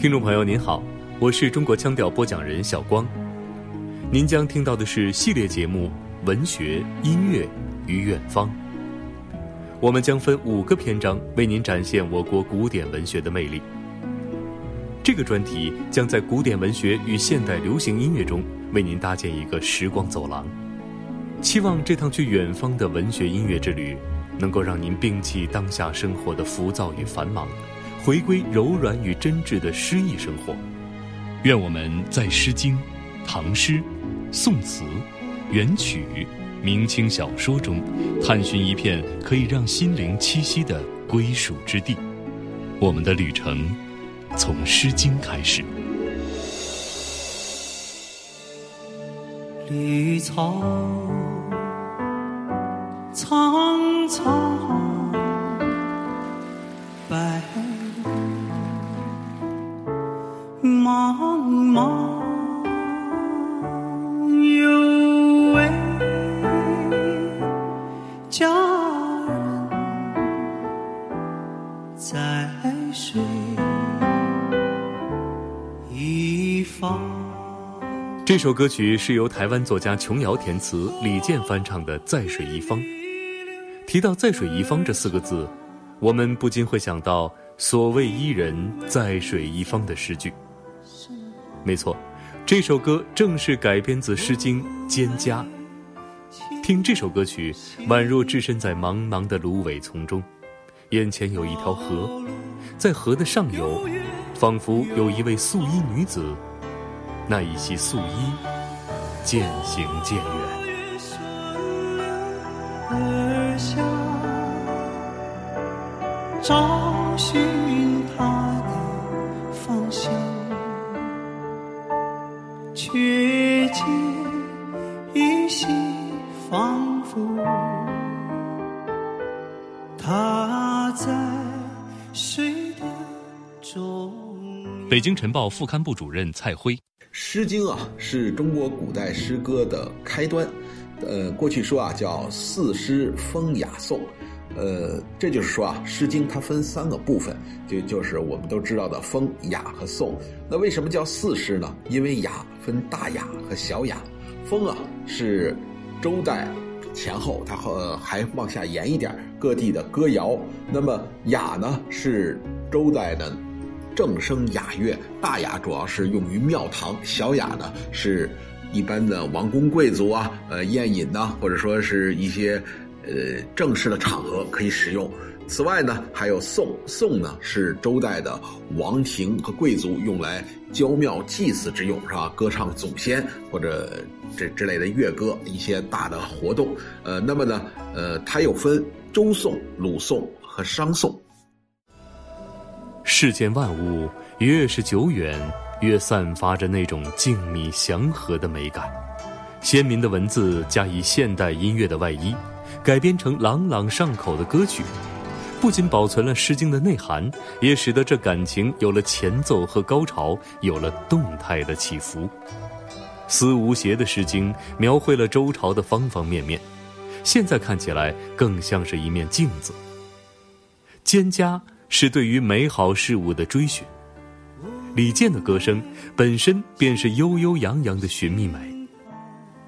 听众朋友您好，我是中国腔调播讲人小光，您将听到的是系列节目《文学音乐与远方》。我们将分五个篇章为您展现我国古典文学的魅力。这个专题将在古典文学与现代流行音乐中为您搭建一个时光走廊，期望这趟去远方的文学音乐之旅，能够让您摒弃当下生活的浮躁与繁忙。回归柔软与真挚的诗意生活，愿我们在《诗经》《唐诗》《宋词》元曲、明清小说中，探寻一片可以让心灵栖息的归属之地。我们的旅程从《诗经》开始。绿草苍茫茫有位佳人在水一方。这首歌曲是由台湾作家琼瑶填词，李健翻唱的《在水一方》。提到“在水一方”这四个字，我们不禁会想到“所谓伊人，在水一方”的诗句。没错，这首歌正是改编自《诗经·蒹葭》。听这首歌曲，宛若置身在茫茫的芦苇丛中，眼前有一条河，在河的上游，仿佛有一位素衣女子，那一袭素衣渐行渐远。找寻他北京晨报副刊部主任蔡辉，《诗经》啊，是中国古代诗歌的开端。呃，过去说啊，叫四诗风雅颂。呃，这就是说啊，《诗经》它分三个部分，就就是我们都知道的风、雅和颂。那为什么叫四诗呢？因为雅分大雅和小雅，风啊是周代前后，它和还往下延一点各地的歌谣。那么雅呢是周代的正声雅乐，大雅主要是用于庙堂，小雅呢是一般的王公贵族啊，呃宴饮呐，或者说是一些。呃，正式的场合可以使用。此外呢，还有颂。颂呢是周代的王庭和贵族用来郊庙祭祀之用，是吧？歌唱祖先或者这之类的乐歌，一些大的活动。呃，那么呢，呃，它又分周颂、鲁颂和商颂。世间万物越是久远，越散发着那种静谧祥和的美感。鲜明的文字加以现代音乐的外衣。改编成朗朗上口的歌曲，不仅保存了《诗经》的内涵，也使得这感情有了前奏和高潮，有了动态的起伏。思无邪的《诗经》描绘了周朝的方方面面，现在看起来更像是一面镜子。蒹葭是对于美好事物的追寻，李健的歌声本身便是悠悠扬扬的寻觅美。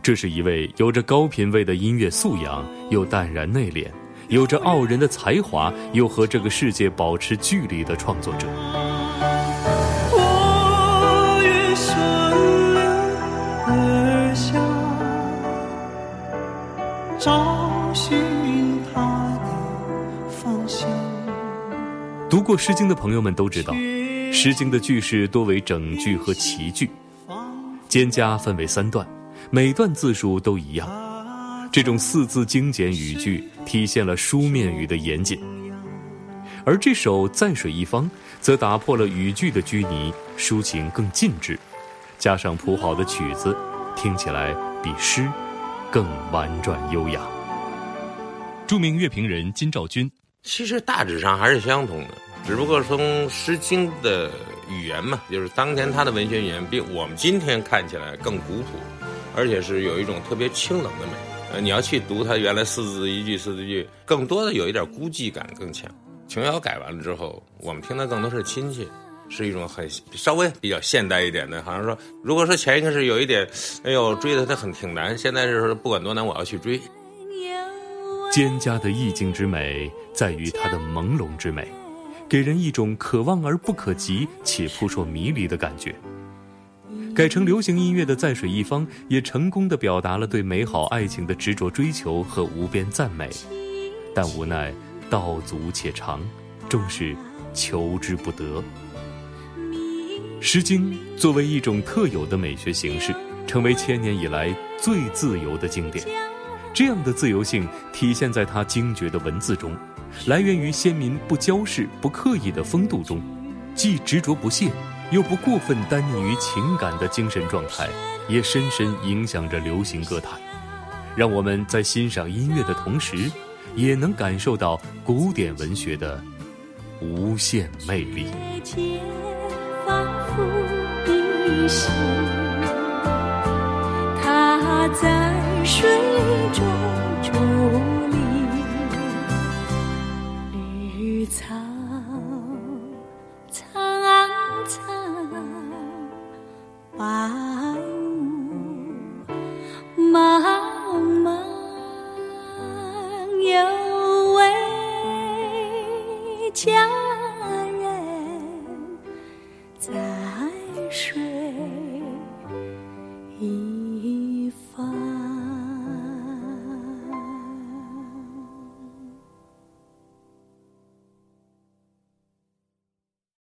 这是一位有着高品位的音乐素养，又淡然内敛，有着傲人的才华，又和这个世界保持距离的创作者。我愿顺而下，找寻读过《诗经》的朋友们都知道，《诗经》的句式多为整句和齐句，蒹葭分为三段。每段字数都一样，这种四字精简语句体现了书面语的严谨。而这首《在水一方》则打破了语句的拘泥，抒情更尽致，加上谱好的曲子，听起来比诗更婉转优雅。著名乐评人金兆军，其实大致上还是相同的，只不过从《诗经》的语言嘛，就是当年他的文学语言比我们今天看起来更古朴。而且是有一种特别清冷的美，呃，你要去读它原来四字一句四字句，更多的有一点孤寂感更强。琼瑶改完了之后，我们听的更多是亲切，是一种很稍微比较现代一点的，好像说，如果说前一个是有一点，哎呦追的他很挺难，现在是不管多难我要去追。蒹葭的意境之美在于它的朦胧之美，给人一种可望而不可及且扑朔迷离的感觉。改成流行音乐的《在水一方》也成功的表达了对美好爱情的执着追求和无边赞美，但无奈道阻且长，终是求之不得。《诗经》作为一种特有的美学形式，成为千年以来最自由的经典。这样的自由性体现在它精绝的文字中，来源于先民不骄饰、不刻意的风度中，既执着不懈。又不过分单溺于情感的精神状态，也深深影响着流行歌坛，让我们在欣赏音乐的同时，也能感受到古典文学的无限魅力。他在家。